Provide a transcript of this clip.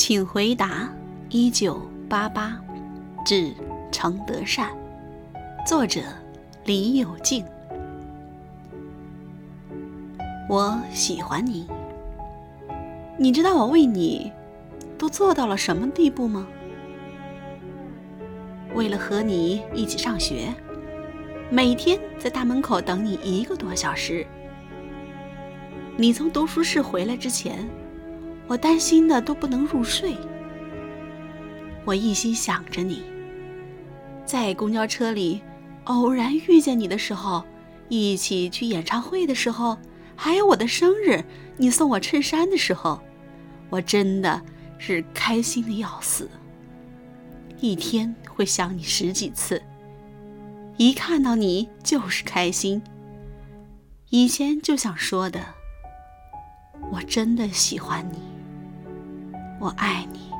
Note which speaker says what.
Speaker 1: 请回答一九八八，致程德善。作者李有静。我喜欢你，你知道我为你都做到了什么地步吗？为了和你一起上学，每天在大门口等你一个多小时。你从读书室回来之前，我担心的都不能入睡。我一心想着你，在公交车里偶然遇见你的时候，一起去演唱会的时候，还有我的生日，你送我衬衫的时候，我真的是开心的要死。一天会想你十几次，一看到你就是开心。以前就想说的。我真的喜欢你，我爱你。